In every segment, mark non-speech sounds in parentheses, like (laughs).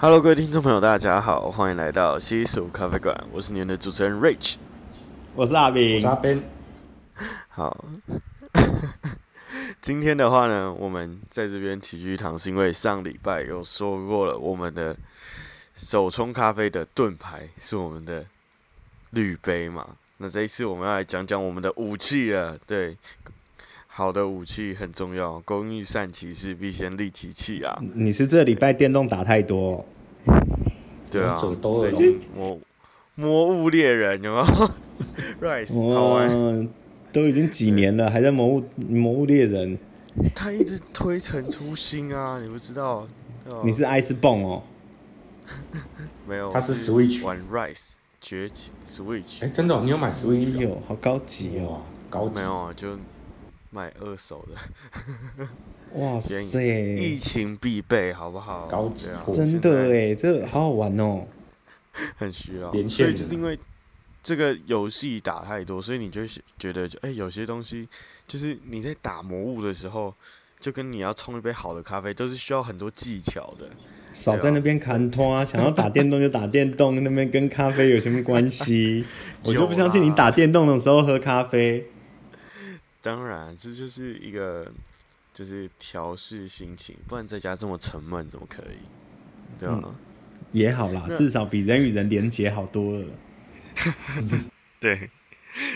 Hello，各位听众朋友，大家好，欢迎来到西蜀咖啡馆。我是你们的主持人 Rich，我是阿斌，我是阿 Ben。好，(laughs) 今天的话呢，我们在这边齐聚一堂，是因为上礼拜有说过了，我们的手冲咖啡的盾牌是我们的滤杯嘛。那这一次我们要来讲讲我们的武器了，对。好的武器很重要，工欲善其事，必先利其器啊！你是这礼拜电动打太多、哦？对啊，最近魔魔物猎人有没有？(laughs) Rise 好玩，都已经几年了，对还在魔物魔物猎人。他一直推陈出新啊，你不知道？你是 Icebone 哦？(laughs) 没有，他是 Switch 玩 Rise 崛起 Switch。哎、欸，真的、哦，你有买 Switch？有、哦，好高级哦，高级没有啊，就。买二手的，哇塞！疫情必备，好不好？高级货，真的哎，这好好玩哦，很需要。所以就是因为这个游戏打太多，所以你就觉得，哎、欸，有些东西就是你在打魔物的时候，就跟你要冲一杯好的咖啡，都是需要很多技巧的。少在那边看拖啊！想要打电动就打电动，那边跟咖啡有什么关系？(laughs) 我就不相信你打电动的时候喝咖啡。当然，这就是一个就是调试心情，不然在家这么沉闷怎么可以？对吧？嗯、也好啦，至少比人与人连接好多了。(laughs) 对，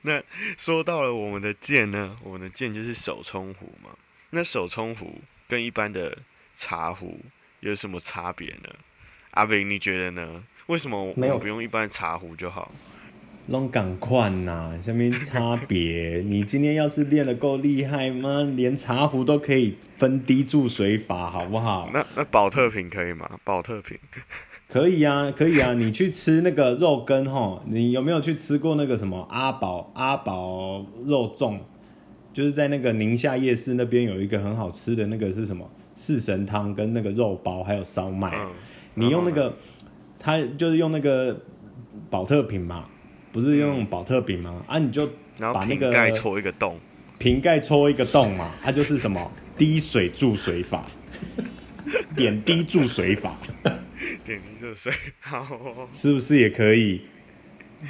那说到了我们的剑呢，我们的剑就是手冲壶嘛。那手冲壶跟一般的茶壶有什么差别呢？阿炳，你觉得呢？为什么我们不用一般茶壶就好？拢赶快呐，(laughs) 下面差别？你今天要是练得够厉害吗？连茶壶都可以分滴注水法，好不好？那那保特瓶可以吗？保特瓶 (laughs) 可以啊，可以啊。你去吃那个肉羹吼，你有没有去吃过那个什么阿宝阿宝肉粽？就是在那个宁夏夜市那边有一个很好吃的那个是什么？四神汤跟那个肉包还有烧麦。嗯、你用那个，他就是用那个保特瓶嘛。不是用保特瓶吗？啊，你就把那个瓶盖戳一个洞，瓶盖戳一个洞嘛，它、啊、就是什么 (laughs) 滴水注水法，(laughs) 点滴注水法，(laughs) 点滴注水，好，是不是也可以？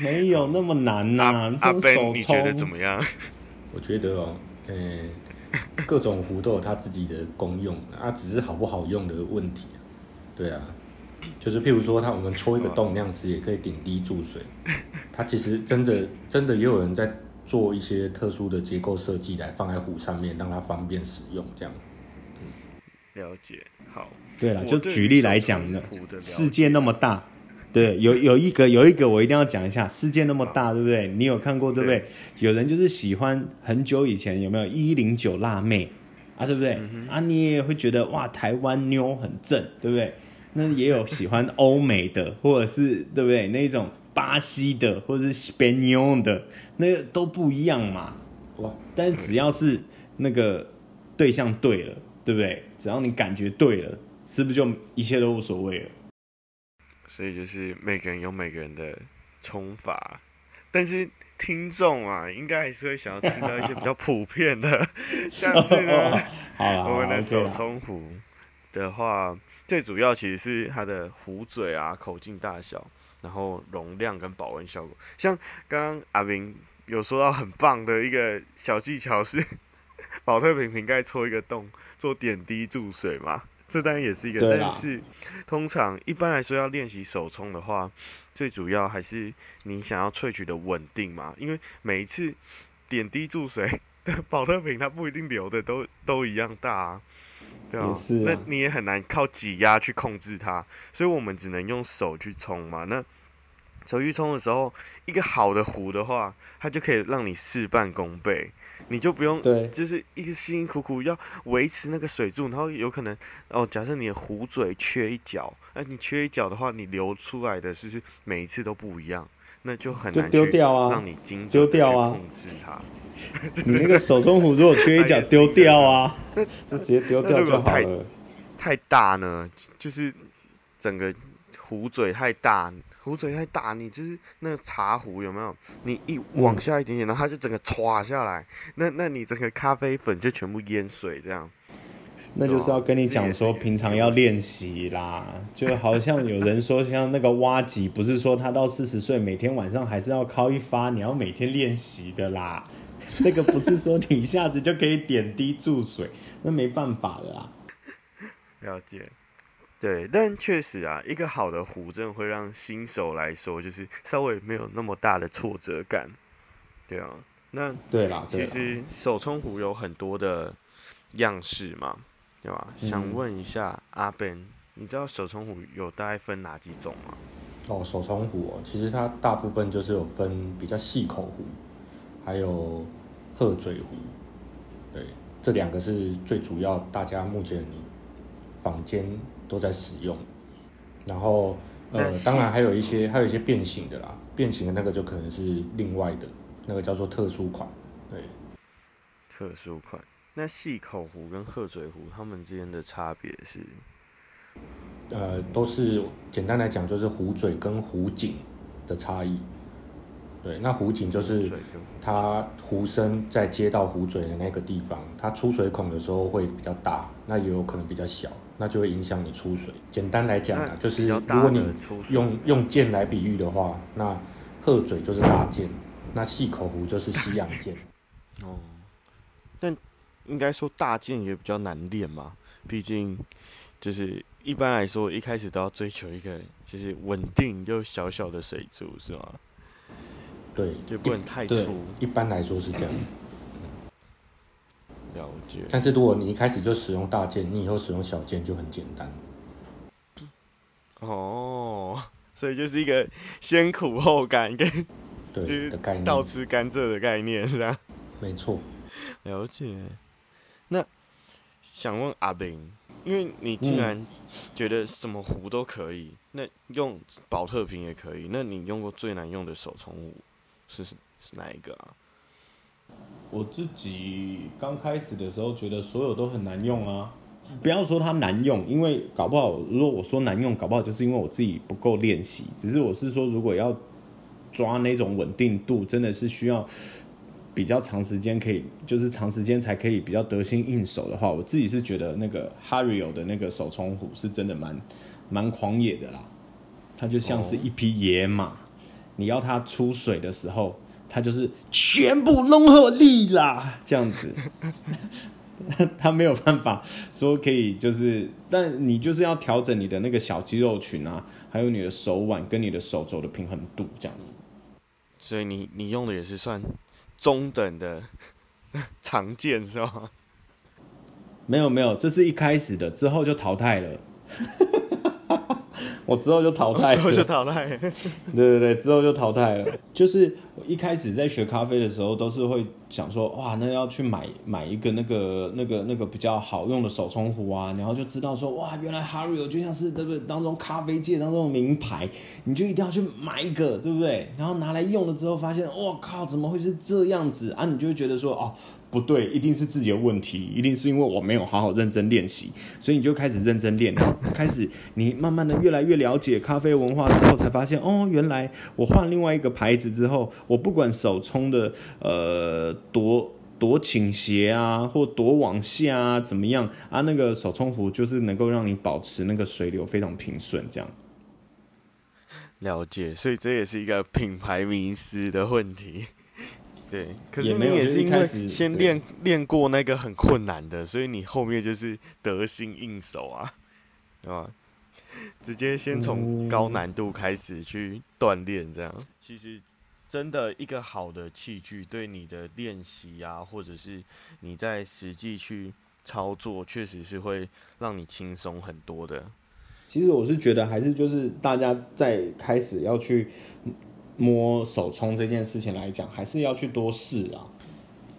没有那么难呐、啊。阿阿 Ben，你觉得怎么样？我觉得哦，嗯、欸，各种壶都有它自己的功用，啊，只是好不好用的问题。对啊。就是譬如说，他我们戳一个洞那样子，也可以顶滴注水。它其实真的真的也有人在做一些特殊的结构设计来放在壶上面，让它方便使用这样。嗯，了解。好，对了，就举例来讲呢，世界那么大，对，有有一个有一个我一定要讲一下，世界那么大，对不对？你有看过对不对？有人就是喜欢很久以前有没有一零九辣妹啊，对不对？啊，你也会觉得哇，台湾妞很正，对不对？那也有喜欢欧美的，或者是对不对？那种巴西的，或者是西班牙的，那个都不一样嘛。哇！但是只要是那个对象对了，对不对？只要你感觉对了，是不是就一切都无所谓了？所以就是每个人有每个人的冲法，但是听众啊，应该还是会想要听到一些比较普遍的，(laughs) 像是呢，我们的手冲壶的话。最主要其实是它的壶嘴啊、口径大小，然后容量跟保温效果。像刚刚阿明有说到很棒的一个小技巧是，宝特瓶瓶盖戳一个洞做点滴注水嘛，这当然也是一个。但是通常一般来说要练习手冲的话，最主要还是你想要萃取的稳定嘛，因为每一次点滴注水 (laughs) 的宝特瓶它不一定流的都都一样大啊。对啊，啊，那你也很难靠挤压去控制它，所以我们只能用手去冲嘛。那手去冲的时候，一个好的壶的话，它就可以让你事半功倍，你就不用，对，就是一个辛辛苦苦要维持那个水柱，然后有可能哦，假设你的壶嘴缺一角，哎，你缺一角的话，你流出来的是每一次都不一样，那就很难丢掉啊，让你精准的去控制它。(laughs) 你那个手中壶如果缺一角 (laughs) 丢掉啊，就直接丢掉就好了。太大呢，就是整个壶嘴太大，壶嘴太大，你就是那个茶壶有没有？你一往下一点点，然后它就整个歘下来，那那你整个咖啡粉就全部淹水这样。那就是要跟你讲说，平常要练习啦。就好像有人说，像那个挖机，不是说他到四十岁每天晚上还是要敲一发，你要每天练习的啦。(laughs) 那个不是说你一下子就可以点滴注水，那没办法的啦。了解。对，但确实啊，一个好的壶真的会让新手来说，就是稍微没有那么大的挫折感。对啊，那对啦，其实手冲壶有很多的样式嘛，对吧？嗯、想问一下阿 Ben，你知道手冲壶有大概分哪几种吗？哦，手冲壶哦，其实它大部分就是有分比较细口壶，还有鹤嘴壶。对，这两个是最主要，大家目前坊间。都在使用，然后呃，当然还有一些还有一些变形的啦，变形的那个就可能是另外的，那个叫做特殊款，对，特殊款。那细口壶跟鹤嘴壶，它们之间的差别是？呃，都是简单来讲，就是壶嘴跟壶颈的差异。对，那湖景就是它壶身在接到壶嘴的那个地方，它出水孔的时候会比较大，那也有可能比较小。那就会影响你出水。简单来讲啊，就是如果你用用剑来比喻的话，那鹤嘴就是大剑，那细口壶就是西洋剑。哦，但应该说大剑也比较难练嘛，毕竟就是一般来说一开始都要追求一个就是稳定又小小的水柱，是吗？对，就不能太粗。一般来说是这样。了解。但是如果你一开始就使用大剑，你以后使用小剑就很简单。哦，所以就是一个先苦后甘跟对的概念，倒吃甘蔗的概念是吧？没错。了解。那想问阿斌，因为你既然觉得什么壶都可以，嗯、那用宝特瓶也可以，那你用过最难用的手冲壶是是哪一个啊？我自己刚开始的时候觉得所有都很难用啊，不要说它难用，因为搞不好如果我说难用，搞不好就是因为我自己不够练习。只是我是说，如果要抓那种稳定度，真的是需要比较长时间，可以就是长时间才可以比较得心应手的话，我自己是觉得那个 Hario 的那个手冲壶是真的蛮蛮狂野的啦，它就像是一匹野马，你要它出水的时候。它就是全部融合力啦，这样子，(laughs) 它没有办法说可以，就是，但你就是要调整你的那个小肌肉群啊，还有你的手腕跟你的手肘的平衡度，这样子。所以你你用的也是算中等的 (laughs) 常见是吧？没有没有，这是一开始的，之后就淘汰了。我之后就淘汰了，之后就淘汰。(laughs) 对对对，之后就淘汰了。就是一开始在学咖啡的时候，都是会想说，哇，那要去买买一个那个那个那个比较好用的手冲壶啊，然后就知道说，哇，原来 Hario 就像是对不对？当中咖啡界当中的名牌，你就一定要去买一个，对不对？然后拿来用了之后，发现，哇靠，怎么会是这样子啊？你就会觉得说，哦。不对，一定是自己的问题，一定是因为我没有好好认真练习，所以你就开始认真练，开始你慢慢的越来越了解咖啡文化之后，才发现哦，原来我换另外一个牌子之后，我不管手冲的呃多多倾斜啊，或多往下啊，怎么样啊，那个手冲壶就是能够让你保持那个水流非常平顺，这样。了解，所以这也是一个品牌迷失的问题。对，可是你也是因为先练练过那个很困难的，所以你后面就是得心应手啊，(laughs) 对吧？直接先从高难度开始去锻炼，这样其实真的一个好的器具，对你的练习啊，或者是你在实际去操作，确实是会让你轻松很多的。其实我是觉得，还是就是大家在开始要去。摸手冲这件事情来讲，还是要去多试啊。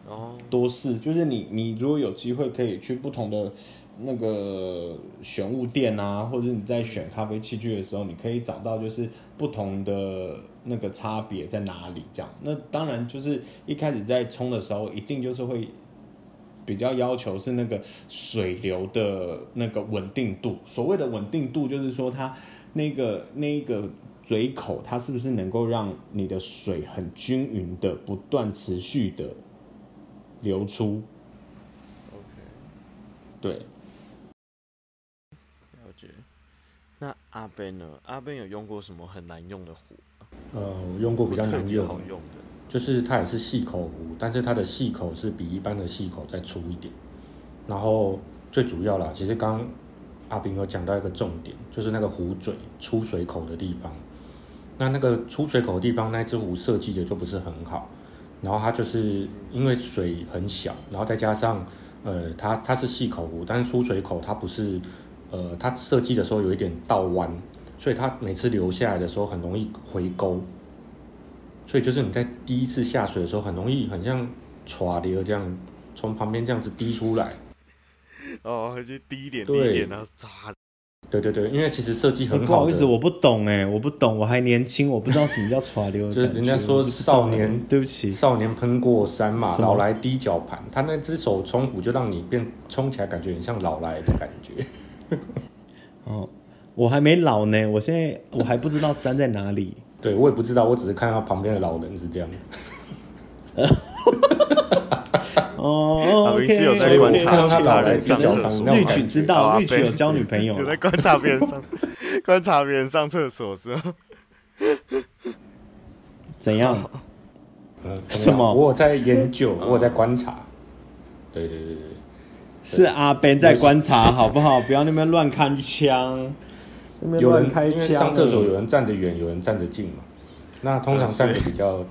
哦，多试就是你，你如果有机会可以去不同的那个选物店啊，或者你在选咖啡器具的时候，你可以找到就是不同的那个差别在哪里。这样，那当然就是一开始在冲的时候，一定就是会比较要求是那个水流的那个稳定度。所谓的稳定度，就是说它那个那个。嘴口它是不是能够让你的水很均匀的不断持续的流出？OK，对，觉。那阿 Ben 呢？阿 Ben 有用过什么很难用的壶？呃，我用过比较难用，好用的，就是它也是细口壶，但是它的细口是比一般的细口再粗一点。然后最主要啦，其实刚阿斌有讲到一个重点，就是那个壶嘴出水口的地方。那那个出水口的地方，那只壶设计的就不是很好。然后它就是因为水很小，然后再加上呃，它它是细口壶，但是出水口它不是。呃，它设计的时候有一点倒弯，所以它每次流下来的时候很容易回勾，所以就是你在第一次下水的时候很容易很像唰流这样从旁边这样子滴出来。哦，就滴一点滴一点然后唰。对对对，因为其实设计很好。不好意思，我不懂哎，我不懂，我还年轻，我不知道什么叫耍流。(laughs) 就是人家说少年，对不起，少年喷过山嘛，老来低脚盘。他那只手冲壶就让你变冲起来感觉很像老来的感觉。(laughs) 哦，我还没老呢，我现在我还不知道山在哪里。(laughs) 对，我也不知道，我只是看到旁边的老人是这样。哦，OK，有在观察其他人上厕所。绿曲知道，绿曲有交女朋友。有在观察别人上，观察别人上厕所是吗？怎样？呃，什么？我有在研究，我有在观察。对对对对。是阿 Ben 在观察，好不好？不要那边乱开枪。有人开枪，上厕所有人站得远，有人站得近嘛。那通常站得比较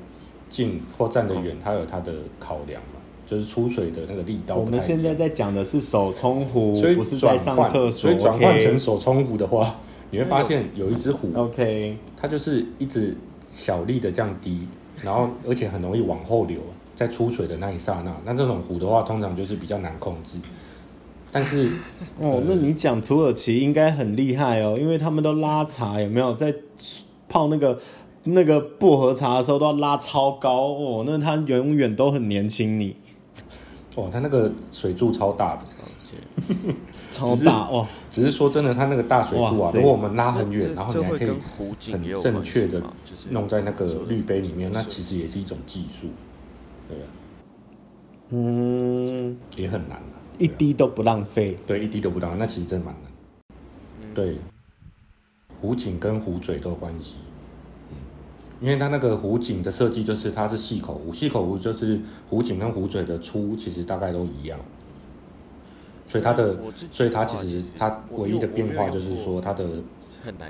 近或站得远，他有他的考量嘛，就是出水的那个力道。我们现在在讲的是手冲壶，所以不是在上厕所。所以转换成手冲壶的话，(laughs) 你会发现有一只壶，OK，它就是一直小力的这样滴，然后而且很容易往后流，在出水的那一刹那，那这种壶的话，通常就是比较难控制。但是，(laughs) 哦，那你讲土耳其应该很厉害哦，因为他们都拉茶，有没有在泡那个那个薄荷茶的时候都要拉超高哦，那他永远都很年轻你。哦，它那个水柱超大的，(laughs) 超大哇！只是说真的，它那个大水柱啊，如果我们拉很远，然后你还可以很正确的弄在那个滤杯里面，那其实也是一种技术，对啊？嗯，也很难。一滴都不浪费，对，一滴都不浪费，那其实真蛮难。对，壶颈跟壶嘴都有关系。嗯，因为它那个壶颈的设计就是它是细口壶，细口壶就是壶颈跟壶嘴的粗其实大概都一样。所以它的，所以它其实它唯一的变化就是说它的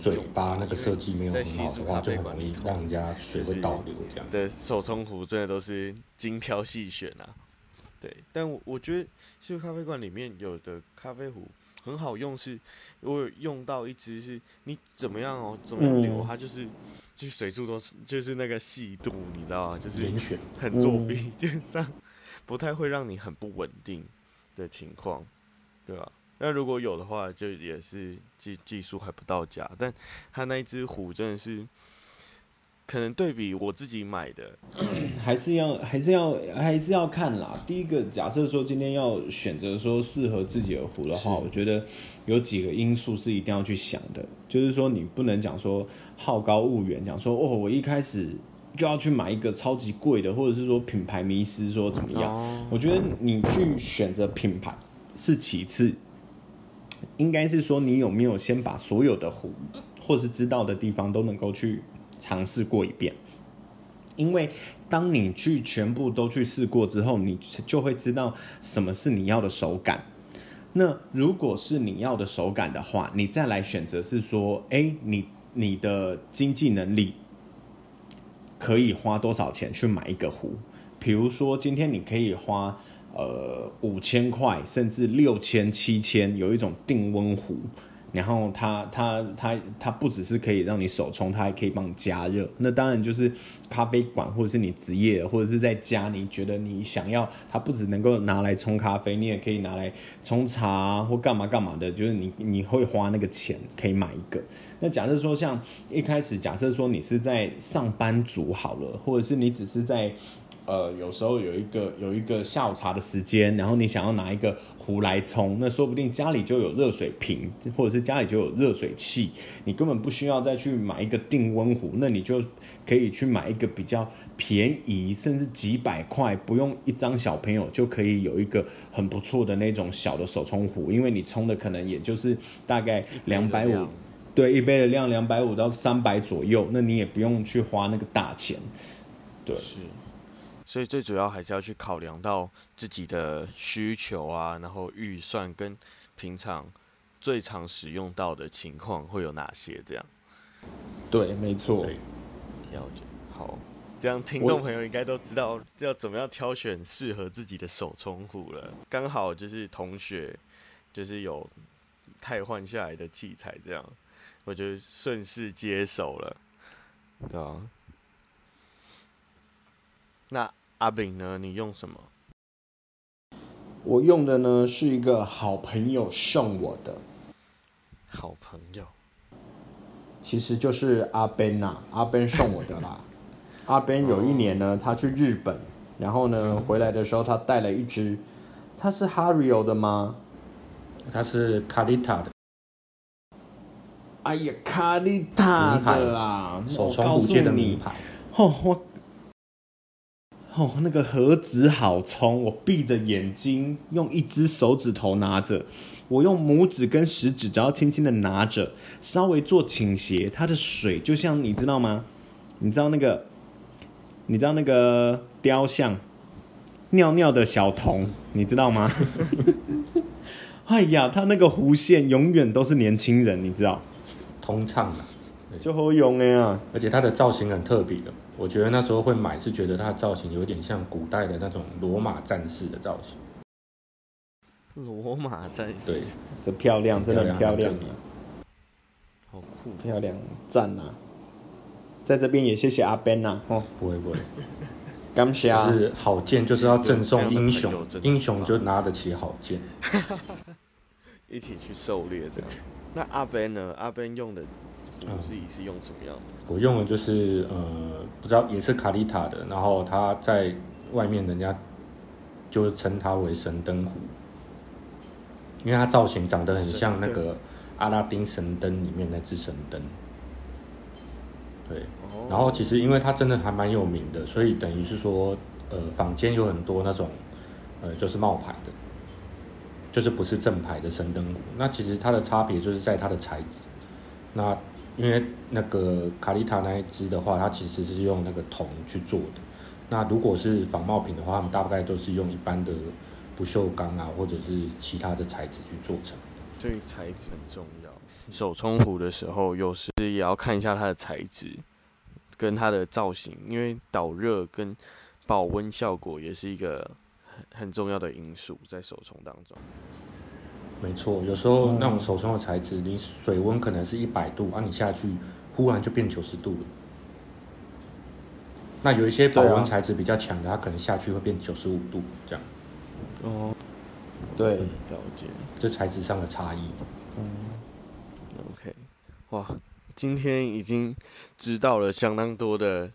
嘴巴那个设计没有很好的话，就很容易让人家水会倒流这样。的手冲壶真的都是精挑细选啊。对，但我我觉得，其实咖啡馆里面有的咖啡壶很好用，是我有用到一支，是你怎么样哦，怎么样流，它就是，就水柱都是，就是那个细度，你知道吗？就是很作弊，基本上不太会让你很不稳定的情况，对吧？那如果有的话，就也是技技术还不到家，但它那一只虎真的是。可能对比我自己买的，(clears throat) 还是要还是要还是要看啦。第一个，假设说今天要选择说适合自己的壶的话，我觉得有几个因素是一定要去想的。就是说，你不能讲说好高骛远，讲说哦，我一开始就要去买一个超级贵的，或者是说品牌迷失说怎么样？我觉得你去选择品牌是其次，应该是说你有没有先把所有的壶或是知道的地方都能够去。尝试过一遍，因为当你去全部都去试过之后，你就会知道什么是你要的手感。那如果是你要的手感的话，你再来选择是说，哎，你你的经济能力可以花多少钱去买一个壶？比如说今天你可以花呃五千块，甚至六千、七千，有一种定温壶。然后它它它它不只是可以让你手冲，它还可以帮你加热。那当然就是咖啡馆或者是你职业或者是在家，你觉得你想要它不只能够拿来冲咖啡，你也可以拿来冲茶或干嘛干嘛的。就是你你会花那个钱可以买一个。那假设说像一开始假设说你是在上班族好了，或者是你只是在呃，有时候有一个有一个下午茶的时间，然后你想要拿一个壶来冲，那说不定家里就有热水瓶，或者是家里就有热水器，你根本不需要再去买一个定温壶，那你就可以去买一个比较便宜，甚至几百块，不用一张小朋友就可以有一个很不错的那种小的手冲壶，因为你冲的可能也就是大概两百五，对，一杯的量两百五到三百左右，那你也不用去花那个大钱，对。是。所以最主要还是要去考量到自己的需求啊，然后预算跟平常最常使用到的情况会有哪些？这样。对，没错。了解。好，这样听众朋友应该都知道要怎么样挑选适合自己的手冲壶了。刚好就是同学就是有汰换下来的器材，这样我就顺势接手了，对啊。那阿炳呢？你用什么？我用的呢是一个好朋友送我的。好朋友，其实就是阿 Ben 呐，阿 Ben 送我的啦。(laughs) 阿 Ben 有一年呢，他去日本，然后呢回来的时候，他带了一只，他是 Hario 的吗？他是卡丽塔的。哎呀，卡丽塔的啦，手冲壶界的名牌。哦，我。哦，那个盒子好冲，我闭着眼睛，用一只手指头拿着，我用拇指跟食指，只要轻轻的拿着，稍微做倾斜，它的水就像你知道吗？你知道那个，你知道那个雕像尿尿的小童，你知道吗？(laughs) 哎呀，他那个弧线永远都是年轻人，你知道？通畅啊，就好用的啊，而且它的造型很特别的。我觉得那时候会买，是觉得它的造型有点像古代的那种罗马战士的造型。(laughs) 罗马战士，对，这漂亮，真的很漂亮，好酷，漂亮，赞呐！在这边也谢谢阿 Ben 呐，哦，不会不会，感谢啊，就是好剑就是要赠送英雄，英雄就拿得起好剑，(laughs) 一起去狩猎这样。那阿 Ben 呢？阿 Ben 用的。我自己是用什么样的？我用的就是呃，不知道也是卡丽塔的，然后它在外面人家就称它为神灯壶，因为它造型长得很像那个阿拉丁神灯里面那只神灯。对，然后其实因为它真的还蛮有名的，所以等于是说，呃，坊间有很多那种呃，就是冒牌的，就是不是正牌的神灯壶。那其实它的差别就是在它的材质，那。因为那个卡丽塔那一只的话，它其实是用那个铜去做的。那如果是仿冒品的话，他们大概都是用一般的不锈钢啊，或者是其他的材质去做成。所以材质很重要。手冲壶的时候，有时也要看一下它的材质跟它的造型，因为导热跟保温效果也是一个很很重要的因素在手冲当中。没错，有时候那种手冲的材质，你水温可能是一百度，啊，你下去忽然就变九十度了。那有一些保温材质比较强的，它可能下去会变九十五度这样。哦，对，了解，这材质上的差异。嗯，OK，哇，今天已经知道了相当多的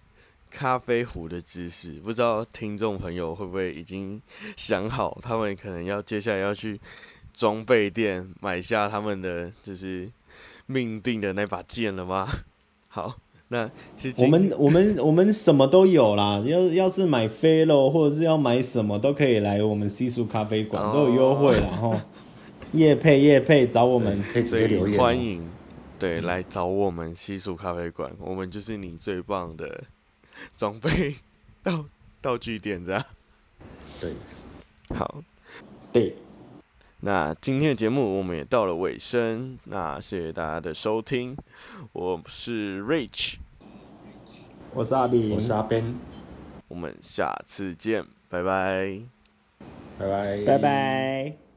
咖啡壶的知识，不知道听众朋友会不会已经想好，他们可能要接下来要去。装备店买下他们的就是命定的那把剑了吗？(laughs) 好，那其实我们我们我们什么都有啦。要要是买飞喽，或者是要买什么，都可以来我们西蜀咖啡馆，哦、都有优惠。(laughs) 然后叶配叶配找我们，可以直接留言。欢迎，对，来找我们西蜀咖啡馆，我们就是你最棒的装备道道具店，这样。对，好，对。那今天的节目我们也到了尾声，那谢谢大家的收听，我是 Rich，我是阿斌，我是阿 Ben，我们下次见，拜拜，拜拜，拜拜。